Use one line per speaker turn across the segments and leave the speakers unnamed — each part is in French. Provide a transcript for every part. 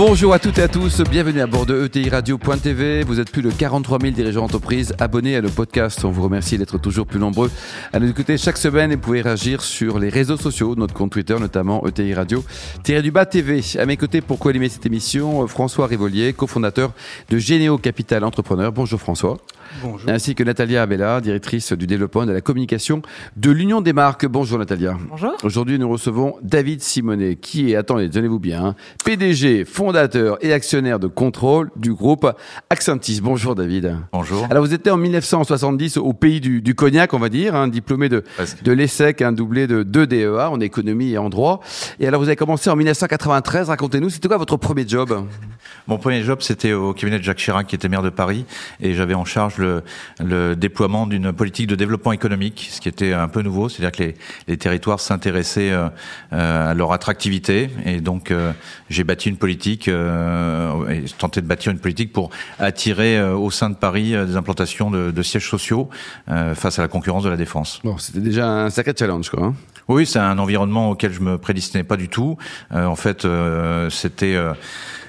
Bonjour à toutes et à tous, bienvenue à bord de ETI Radio.tv. Vous êtes plus de 43 000 dirigeants d'entreprise abonnés à le podcast. On vous remercie d'être toujours plus nombreux à nous écouter chaque semaine et vous pouvez réagir sur les réseaux sociaux, notre compte Twitter notamment ETI Radio du bas TV. À mes côtés pour co-animer cette émission, François Rivolier, cofondateur de Généo Capital Entrepreneur. Bonjour François.
Bonjour.
Ainsi que Natalia Abella, directrice du développement et de la communication de l'Union des marques. Bonjour Natalia.
Bonjour.
Aujourd'hui, nous recevons David Simonet, qui est, attendez, tenez-vous bien, hein, PDG, fondateur et actionnaire de contrôle du groupe Accentis. Bonjour David.
Bonjour.
Alors vous étiez en 1970 au pays du, du cognac, on va dire, hein, diplômé de, de l'ESSEC, un doublé de deux DEA en économie et en droit. Et alors vous avez commencé en 1993, racontez-nous, c'était quoi votre premier job?
Mon premier job, c'était au cabinet de Jacques Chirac, qui était maire de Paris, et j'avais en charge le, déploiement d'une politique de développement économique, ce qui était un peu nouveau, c'est-à-dire que les, territoires s'intéressaient euh, à leur attractivité, et donc euh, j'ai bâti une politique, euh, et tenté de bâtir une politique pour attirer au sein de Paris des implantations de, sièges sociaux face à la concurrence de la défense.
Bon, c'était déjà un sacré challenge, quoi. Hein
oui, c'est un environnement auquel je me prédestinais pas du tout. en fait, c'était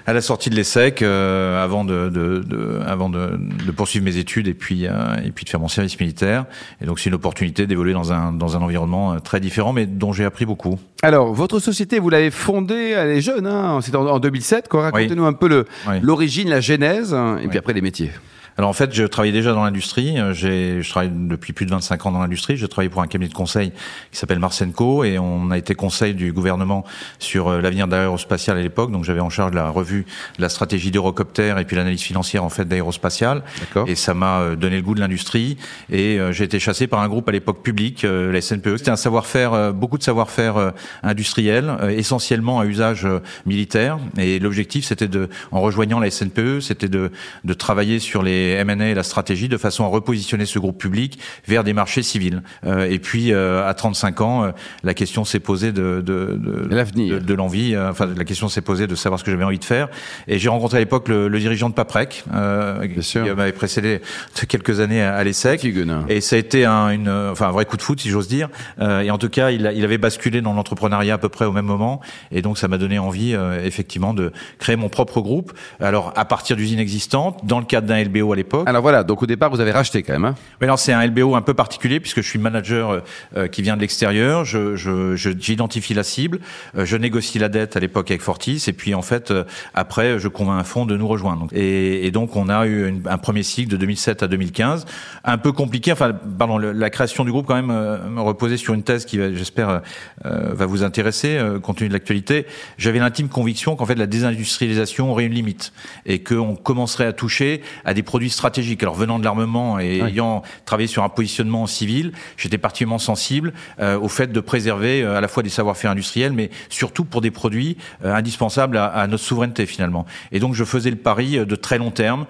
à la sortie de l'ESSEC, euh, avant de, de, de avant de, de, poursuivre mes études et puis euh, et puis de faire mon service militaire. Et donc c'est une opportunité d'évoluer dans un dans un environnement euh, très différent, mais dont j'ai appris beaucoup.
Alors votre société, vous l'avez fondée, elle est jeune, hein c'était en, en, 2007. Quoi Racontez-nous oui. un peu
Oui.
l'origine, la genèse, et puis après les métiers.
Alors en fait, je travaillais déjà dans l'industrie. Euh, J'ai, je travaille depuis plus de 25 ans dans l'industrie. Je travaille pour un cabinet de conseil qui s'appelle Marcenco et on a été conseil du gouvernement sur euh, l'avenir de l'aérospatial à l'époque. Donc j'avais en charge la revue de la stratégie d'Eurocopter et puis l'analyse financière en fait d'aérospatial.
D'accord.
Et ça m'a euh, donné le goût de l'industrie. Et j'ai été chassé par un groupe à l'époque public, la SNPE. C'était un savoir-faire, beaucoup de savoir-faire industriel, essentiellement à usage militaire. Et l'objectif, c'était de, en rejoignant la SNPE, c'était de, de travailler sur les M&A et la stratégie de façon à repositionner ce groupe public vers des marchés civils. Euh, et puis, euh, à 35 ans, euh, la question s'est posée de, de, de,
L'avenir.
de, de l'envie. euh, Enfin, la question s'est posée de savoir ce que j'avais envie de faire. Et j'ai rencontré à l'époque le, le dirigeant de Paprec, euh, qui m'avait précédé de quelques années à, à l'ESSEC. Et ça a été un, une, enfin, un vrai coup de foot, si j'ose dire. Euh, et en tout cas, il, avait basculé dans l'entrepreneuriat à peu près au même moment. Et donc, ça m'a donné envie, euh, effectivement, de créer mon propre groupe. Alors, à partir d'usines existantes, dans le cadre d'un LBO à l'époque.
Alors voilà, donc au départ vous avez racheté quand même. Hein
Mais alors c'est un LBO un peu particulier puisque je suis manager euh, euh, qui vient de l'extérieur. Je, je, je- j'identifie la cible, euh, je négocie la dette à l'époque avec Fortis et puis en fait euh, après je convainc un fonds de nous rejoindre. Et, et donc on a eu une- un premier cycle de 2007 à 2015, un peu compliqué. Enfin pardon, le- la création du groupe quand même me reposait sur une thèse qui j'espère va vous intéresser compte tenu de l'actualité. J'avais l'intime conviction qu'en fait la désindustrialisation aurait une limite et qu'on commencerait à toucher à des produits stratégiques. Alors venant de l'armement et
Oui.
ayant travaillé sur un positionnement civil, j'étais particulièrement sensible euh, au fait de préserver euh, à la fois des savoir-faire industriels, mais surtout pour des produits euh, indispensables à, à notre souveraineté finalement. Et donc je faisais le pari de très long terme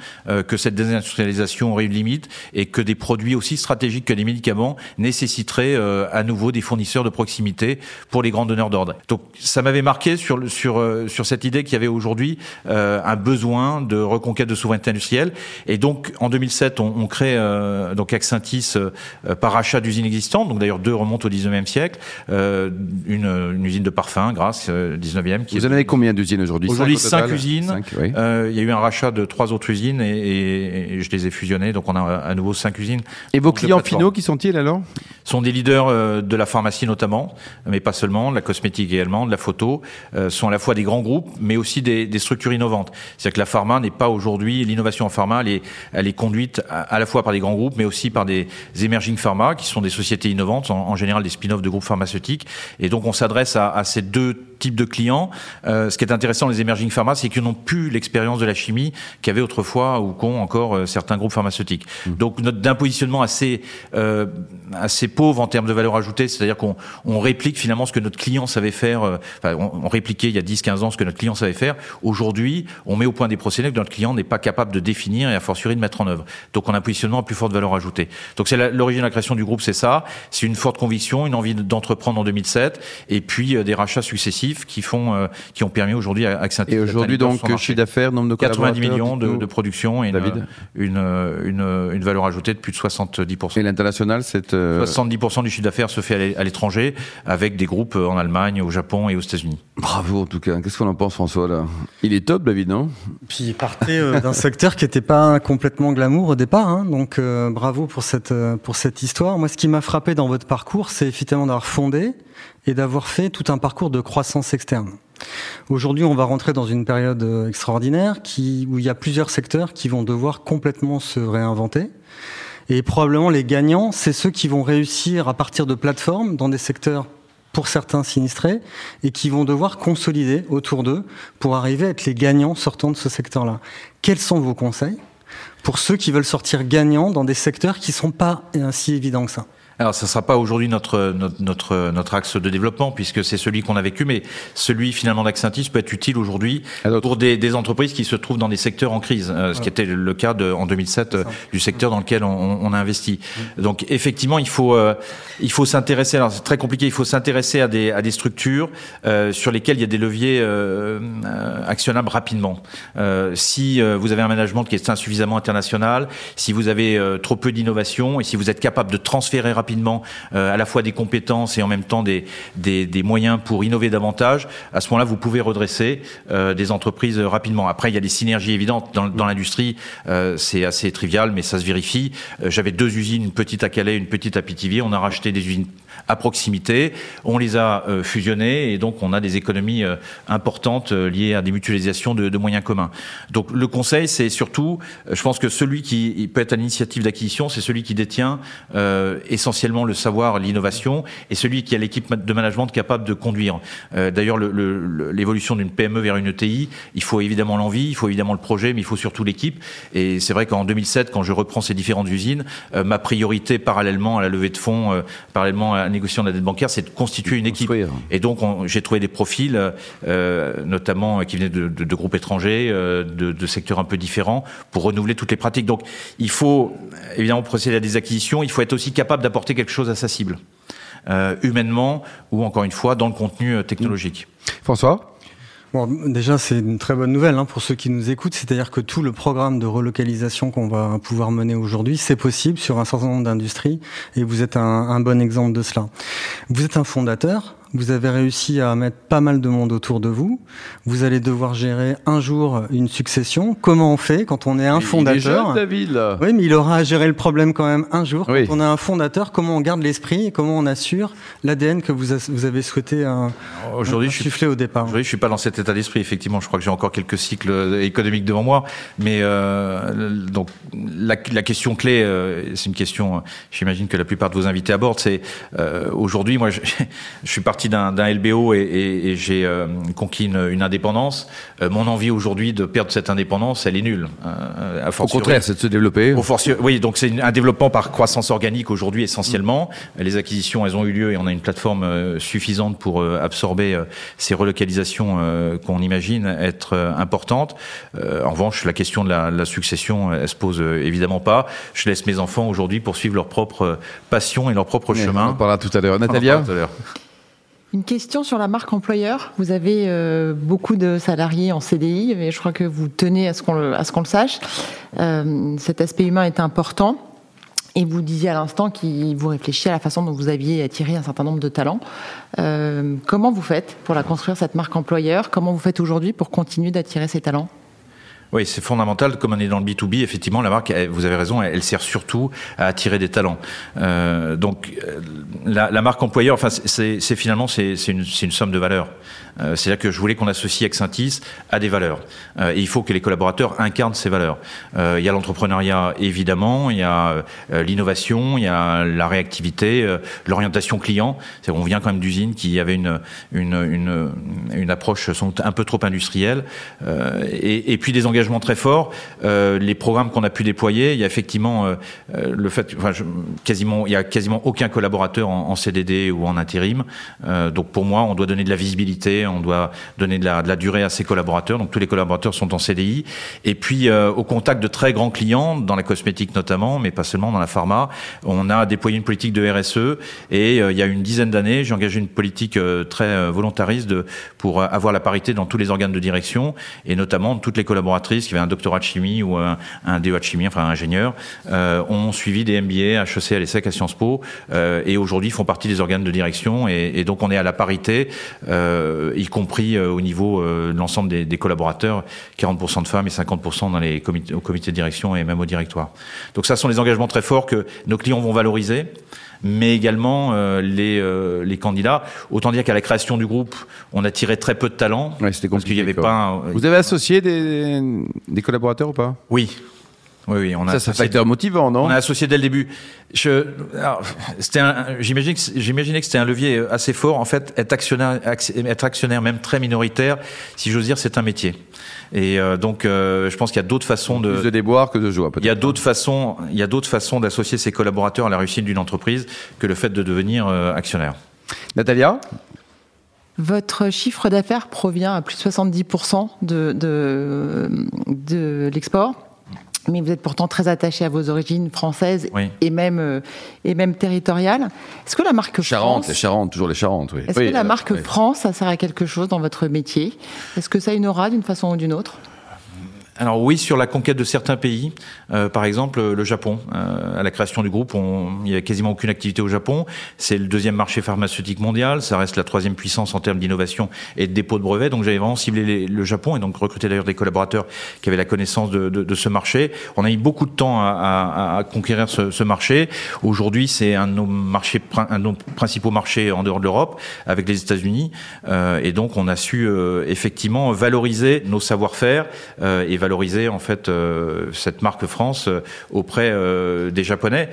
que cette désindustrialisation aurait une limite et que des produits aussi stratégiques que les médicaments nécessiteraient à nouveau des fournisseurs de proximité pour les grands donneurs d'ordre. Donc ça m'avait marqué sur le- sur sur cette idée qu'il y avait aujourd'hui un besoin de reconquête de souveraineté industrielle. Et donc en 2007, on, on crée euh, donc Accentis euh, euh, par achat d'usines existantes. Donc d'ailleurs deux remontent au 19e siècle. Euh, une, une usine de parfum, grâce euh, 19e. Qui
Vous en avez combien d'usines aujourd'hui?
Aujourd'hui,
au
cinq usines.
Cinq, oui.
Euh, il y a eu un rachat de trois autres usines et, et- et je les ai fusionnées. Donc on a à nouveau cinq usines.
Et vos clients finaux qui sont-ils alors?
Sont des leaders euh, de la pharmacie notamment, mais pas seulement, de la cosmétique également, de la photo, euh, sont à la fois des grands groupes, mais aussi des, des structures innovantes. C'est-à-dire que la pharma n'est pas aujourd'hui, l'innovation en pharma, elle est, elle est conduite à, à la fois par des grands groupes, mais aussi par des emerging pharma, qui sont des sociétés innovantes, en, en général des spin-offs de groupes pharmaceutiques. Et donc on s'adresse à, à ces deux types de clients. Euh, ce qui est intéressant les emerging pharma, c'est qu'ils n'ont plus l'expérience de la chimie qu'avaient autrefois ou qu'ont encore euh, certains groupes pharmaceutiques. Donc notre d'un positionnement assez euh, assez pauvre en termes de valeur ajoutée, c'est-à-dire qu'on on réplique finalement ce que notre client savait faire. enfin, on, on répliquait il y a 10-15 ans ce que notre client savait faire. Aujourd'hui, on met au point des procédés que notre client n'est pas capable de définir et à fortiori de mettre en œuvre. Donc on a un positionnement à plus forte valeur ajoutée. Donc c'est l'origine de la création du groupe, c'est ça. C'est une forte conviction, une envie d'entreprendre en 2007, et puis euh, des rachats successifs qui font, euh, qui ont permis aujourd'hui à Accenture.
Et aujourd'hui donc chiffre d'affaires, nombre de
90 millions de, de, production et une, une, une, une, valeur ajoutée de plus de 70%.
Et l'international, c'est
70% du chiffre d'affaires se fait à l'étranger, avec des groupes en Allemagne, au Japon et aux États-Unis.
Bravo en tout cas. Qu'est-ce qu'on en pense François là? Il est top David, non?
Puis il partait d'un secteur qui n'était pas complètement glamour au départ, hein, donc bravo pour cette pour cette histoire. Moi, ce qui m'a frappé dans votre parcours, c'est effectivement d'avoir fondé et d'avoir fait tout un parcours de croissance externe. Aujourd'hui, on va rentrer dans une période euh, extraordinaire où il y a plusieurs secteurs qui vont devoir complètement se réinventer. Et probablement les gagnants, c'est ceux qui vont réussir à partir de plateformes dans des secteurs pour certains sinistrés et qui vont devoir consolider autour d'eux pour arriver à être les gagnants sortant de ce secteur-là. Quels sont vos conseils? Pour ceux qui veulent sortir gagnants dans des secteurs qui ne sont pas si évidents que ça
alors, ça ne sera pas aujourd'hui notre, notre, notre, notre, axe de développement, puisque c'est celui qu'on a vécu, mais celui finalement d'Accentis peut être utile aujourd'hui pour des, des, entreprises qui se trouvent dans des secteurs en crise, euh, ce qui était le cas de, en 2007 euh, du secteur dans lequel on, on a investi. Donc, effectivement, il faut, euh, il faut s'intéresser, alors c'est très compliqué, il faut s'intéresser à des, à des structures sur lesquelles il y a des leviers actionnables rapidement. si vous avez un management qui est insuffisamment international, si vous avez trop peu d'innovation et si vous êtes capable de transférer rapidement rapidement euh, à la fois des compétences et en même temps des, des, des moyens pour innover davantage, à ce moment-là, vous pouvez redresser euh, des entreprises rapidement. Après, il y a des synergies évidentes dans, dans l'industrie. Euh, c'est assez trivial, mais ça se vérifie. J'avais deux usines, une petite à Calais, une petite à Pithiviers. On a racheté des usines à proximité. On les a euh, fusionnés et donc on a des économies euh, importantes euh, liées à des mutualisations de, de moyens communs. Donc le conseil, c'est surtout, je pense que celui qui peut être à l'initiative d'acquisition, c'est celui qui détient essentiellement le savoir, l'innovation, et celui qui a l'équipe de management capable de conduire. D'ailleurs, l'évolution d'une PME vers une ETI, il faut évidemment l'envie, il faut évidemment le projet, mais il faut surtout l'équipe. Et c'est vrai qu'en 2007, quand je reprends ces différentes usines, ma priorité parallèlement à la levée de fonds, parallèlement à négociation de la dette bancaire, c'est de constituer une équipe. Et donc, j'ai trouvé des profils, euh, notamment euh, qui venaient de, de, de groupes étrangers, euh, de, de, secteurs un peu différents, pour renouveler toutes les pratiques. Donc, il faut évidemment procéder à des acquisitions. Il faut être aussi capable d'apporter quelque chose à sa cible, euh, humainement ou encore une fois dans le contenu euh, technologique.
François?
Bon, déjà, c'est une très bonne nouvelle hein, pour ceux qui nous écoutent, c'est-à-dire que tout le programme de relocalisation qu'on va pouvoir mener aujourd'hui, c'est possible sur un certain nombre d'industries, et vous êtes un, un bon exemple de cela. Vous êtes un fondateur, vous avez réussi à mettre pas mal de monde autour de vous. Vous allez devoir gérer un jour une succession. Comment on fait quand on est un fondateur
David, là.
Oui, mais il aura à gérer le problème quand même un jour. Quand on est un fondateur, comment on garde l'esprit et comment on assure l'ADN que vous, vous, avez souhaité un, aujourd'hui, insuffler au départ
Aujourd'hui, je suis pas dans cet état d'esprit. Effectivement, je crois que j'ai encore quelques cycles économiques devant moi. Mais euh, donc la, la, question clé, euh, c'est une question. J'imagine que la plupart de vos invités abordent. C'est euh, aujourd'hui, moi, je, je suis parti d'un LBO et, et, et j'ai euh, conquis une, une indépendance. Euh, mon envie aujourd'hui de perdre cette indépendance, elle est nulle.
Euh, à Au contraire, c'est de se développer.
Au oui, donc c'est un développement par croissance organique aujourd'hui essentiellement. Mmh. Les acquisitions, elles ont eu lieu et on a une plateforme suffisante pour absorber ces relocalisations qu'on imagine être importantes. en revanche, la question de la, la, succession, elle se pose évidemment pas. Je laisse mes enfants aujourd'hui poursuivre leur propre passion et leur propre oui, chemin.
On en parlera tout à l'heure. Natalia
une question sur la marque employeur. Vous avez euh, beaucoup de salariés en CDI, mais je crois que vous tenez à ce qu'on le sache. Euh, cet aspect humain est important. Et vous disiez à l'instant qu'il vous réfléchiez à la façon dont vous aviez attiré un certain nombre de talents. Euh, comment vous faites pour la construire cette marque employeur? Comment vous faites aujourd'hui pour continuer d'attirer ces talents?
Oui, c'est fondamental. Comme on est dans le B2B, effectivement, la marque, vous avez raison, elle, sert surtout à attirer des talents. Euh, donc, euh, la, marque employeur, enfin, c'est finalement c'est une, somme de valeurs. Euh, C'est-à-dire que je voulais qu'on associe Excentis à des valeurs. Et il faut que les collaborateurs incarnent ces valeurs. Il y a l'entrepreneuriat, évidemment, il y a l'innovation, il y a la réactivité, l'orientation client. On vient quand même d'usines qui avaient une, approche un peu trop industrielle. Et puis des engagements engagements très forts. Euh, les programmes qu'on a pu déployer, il y a effectivement euh, euh, le fait, quasiment, il y a quasiment aucun collaborateur en, CDD ou en intérim. Donc pour moi, on doit donner de la visibilité, on doit donner de la, durée à ses collaborateurs. Donc tous les collaborateurs sont en CDI. Et puis au contact de très grands clients, dans la cosmétique notamment, mais pas seulement dans la pharma, on a déployé une politique de RSE. Et il y a une dizaine d'années, j'ai engagé une politique très volontariste de, pour avoir la parité dans tous les organes de direction et notamment toutes les collaboratrices qui avaient un doctorat de chimie ou un, un DEA de chimie, enfin un ingénieur, euh, ont suivi des MBA, HEC, à l'ESSEC, à Sciences Po euh, et aujourd'hui font partie des organes de direction et, donc on est à la parité, euh, y compris au niveau de l'ensemble des, des collaborateurs, 40% de femmes et 50% dans les comités, au comité de direction et même au directoire. Donc ça sont des engagements très forts que nos clients vont valoriser mais également euh, les, euh, les candidats. Autant dire qu'à la création du groupe, on a tiré très peu de talents.
Ouais, c'était
parce qu'il n'y avait
compliqué,
pas. un-
Vous avez associé des, des collaborateurs ou pas?
Oui. Oui, oui, on a
Ça, c'est un facteur motivant, non
On a associé dès le début. Je, alors, c'était un- j'imagine que- j'imaginais que c'était un levier assez fort. En fait, être actionnaire, être actionnaire même très minoritaire, si j'ose dire, c'est un métier. Et euh, donc, euh, je pense qu'il y a d'autres façons de,
Plus de déboire que de joie, peut-être.
il y a d'autres façons, il y a d'autres façons d'associer ses collaborateurs à la réussite d'une entreprise que le fait de devenir euh, actionnaire.
Natalia
Votre chiffre d'affaires provient à plus de 70% de, de, de l'export? Mais vous êtes pourtant très attaché à vos origines françaises
Oui.
et même euh, et même territoriales. Est-ce que la marque
Charente,
France,
les Charentes, toujours les Charentes, oui.
est-ce
Oui,
que la marque. France, ça sert à quelque chose dans votre métier? Est-ce que ça a une aura d'une façon ou d'une autre?
Alors oui, sur la conquête de certains pays, euh, par exemple le Japon. Euh, à la création du groupe, on, il n'y a quasiment aucune activité au Japon. C'est le deuxième marché pharmaceutique mondial. Ça reste la troisième puissance en termes d'innovation et de dépôt de brevets. Donc j'avais vraiment ciblé le Japon et donc recruté d'ailleurs des collaborateurs qui avaient la connaissance de, de- de ce marché. On a mis beaucoup de temps à, à- à conquérir ce, ce marché. Aujourd'hui, c'est un de nos marchés, un de nos principaux marchés en dehors de l'Europe, avec les États-Unis. Euh, et donc on a su euh, effectivement valoriser nos savoir-faire euh, et valoriser en fait euh, cette marque France euh, auprès euh, des Japonais.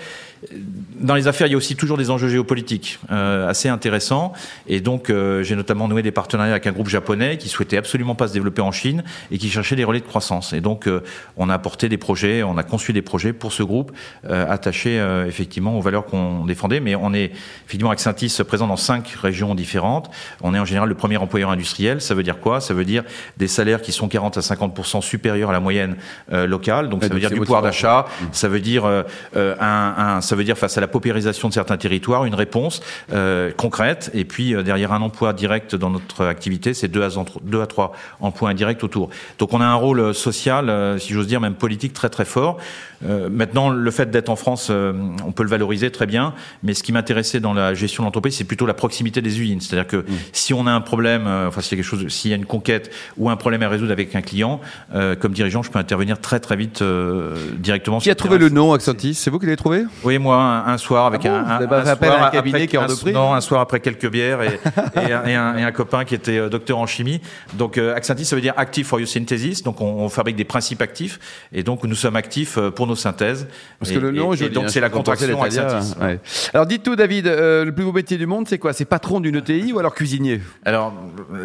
Dans les affaires, il y a aussi toujours des enjeux géopolitiques assez intéressants. Et donc, j'ai notamment noué des partenariats avec un groupe japonais qui souhaitait absolument pas se développer en Chine et qui cherchait des relais de croissance. Et donc, on a apporté des projets, on a conçu des projets pour ce groupe attachés effectivement aux valeurs qu'on défendait. Mais on est effectivement Accentis présent dans cinq régions différentes. On est en général le premier employeur industriel. Ça veut dire quoi? Ça veut dire des salaires qui sont 40 à 50 supérieurs à la moyenne euh, locale. Donc,
Ouais,
ça veut dire du pouvoir d'achat. Ça veut dire euh, un, un- ça veut dire face à la paupérisation de certains territoires, une réponse euh, concrète. Et puis euh, derrière un emploi direct dans notre activité, c'est deux à, deux à trois emplois indirects autour. Donc on a un rôle social, si j'ose dire, même politique très très fort. Maintenant, le fait d'être en France, on peut le valoriser très bien. Mais ce qui m'intéressait dans la gestion de l'entreprise, c'est plutôt la proximité des usines. C'est-à-dire que si on a un problème, enfin s'il y a quelque chose, s'il y a une conquête ou un problème à résoudre avec un client, comme dirigeant, je peux intervenir très très vite euh, directement.
Qui a trouvé
terrain.
le nom Accentis C'est vous qui l'avez trouvé?
Oui, moi, un, un soir avec
Ah bon
un, un,
appel
soir
à un cabinet
après-
qui est de
un-
prix
Non, un soir après quelques bières et, et, un, et un- et un copain qui était euh, docteur en chimie. Donc, euh, Accentis, ça veut dire Active for Your Synthesis. Donc, on, on fabrique des principes actifs et donc nous sommes actifs euh, pour nos synthèses.
Parce que le nom
et donc
hein,
c'est la
je
contraction Accentis.
ouais. Alors dites tout, David, euh, le plus beau métier du monde, c'est quoi? C'est patron d'une ETI ou alors cuisinier?
Alors,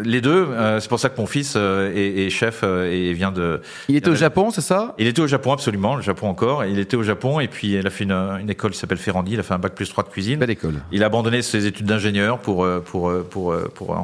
les deux, c'est pour ça que mon fils est, est chef et vient de.
Il était au Japon, c'est ça?
Il était au Japon, absolument, le Japon encore. Il était au Japon et puis il a fait une, une école qui s'appelle Ferrandi. Il a fait un bac plus 3 de cuisine.
Belle école.
Il a abandonné ses études d'ingénieur pour, euh, pour, euh, pour, euh, pour,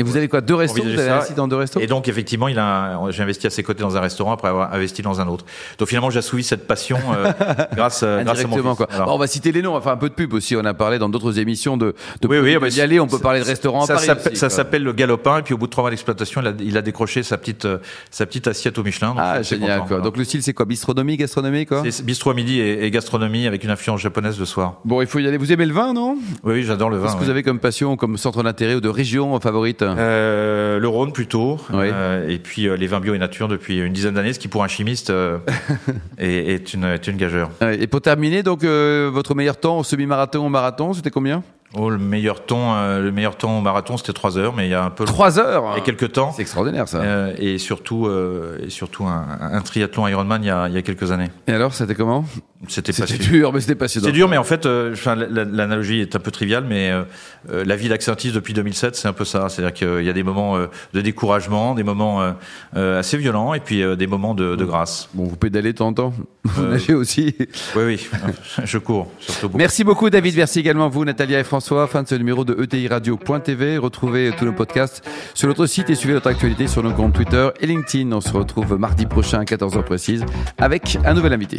Et vous avez quoi Deux restos Vous avez
ça.
site dans deux restos?
Et donc, effectivement, il a, j'ai investi à ses côtés dans un restaurant après avoir investi dans un autre. Donc, finalement, j'ai assouvi cette passion euh, grâce, grâce à mon fils.
quoi. On va citer les noms, enfin un peu de pub aussi. On a parlé dans d'autres émissions de, de
Oui, oui,
de
bah,
y aller. On peut parler de restaurants
Ça s'appelle- ça le Galopin. Et puis, au bout de trois mois d'exploitation, il a, il a décroché sa petite, sa petite assiette au Michelin. Donc,
Ah, génial.
content,
quoi. Donc le style, c'est quoi? Bistronomie, gastronomie, quoi?
C'est bistrot à midi et, et gastronomie avec une influence japonaise le soir.
Bon, il faut y aller. Vous aimez le vin, non?
Oui, oui, j'adore le vin.
Qu'est-ce que
ouais.
vous avez comme passion, comme centre d'intérêt ou de région favorite?
Euh, le Rhône plutôt,
Oui.
Euh, et puis euh, les vins bio et nature depuis une dizaine d'années, ce qui pour un chimiste est, est une, est une gageure.
Et pour terminer, donc votre meilleur temps au semi-marathon au marathon, c'était combien?
Oh, le meilleur temps, euh, le meilleur temps au marathon, c'était 3 heures, mais il y a un peu
Trois heures.
il y a quelques temps.
C'est extraordinaire ça.
Euh, et surtout, euh, et surtout un, un triathlon Ironman il y a, il y a quelques années.
Et alors, c'était comment?
C'était
dur, mais c'était passionnant.
C'est dur, mais en fait, euh, l'analogie est un peu triviale, mais euh, euh, la vie d'Axentis depuis 2007, c'est un peu ça. C'est-à-dire qu'il y a des moments euh, de découragement, des moments assez violents, et puis des moments de, de grâce.
Bon, vous pédalez de temps en temps. Vous nagez aussi.
Oui, oui, je cours, surtout beaucoup.
Merci beaucoup, David. Merci également vous, Natalia et François. Fin de ce numéro de ETI Radio.tv. Retrouvez tous nos podcasts sur notre site et suivez notre actualité sur nos comptes Twitter et LinkedIn. On se retrouve mardi prochain à 14h précise avec un nouvel invité.